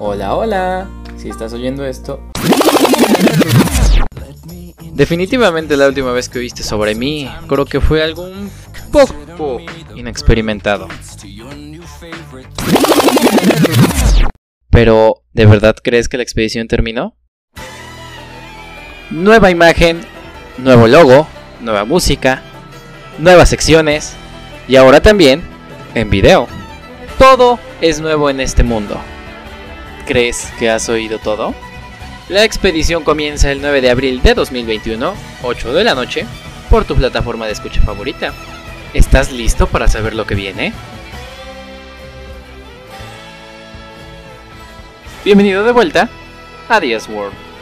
Hola, hola. Si estás oyendo esto. Definitivamente la última vez que oíste sobre mí, creo que fue algo un poco inexperimentado. Pero, ¿de verdad crees que la expedición terminó? Nueva imagen, nuevo logo, nueva música, nuevas secciones y ahora también en video. Todo es nuevo en este mundo. ¿Crees que has oído todo? La expedición comienza el 9 de abril de 2021, 8 de la noche, por tu plataforma de escucha favorita. ¿Estás listo para saber lo que viene? Bienvenido de vuelta a Dias World.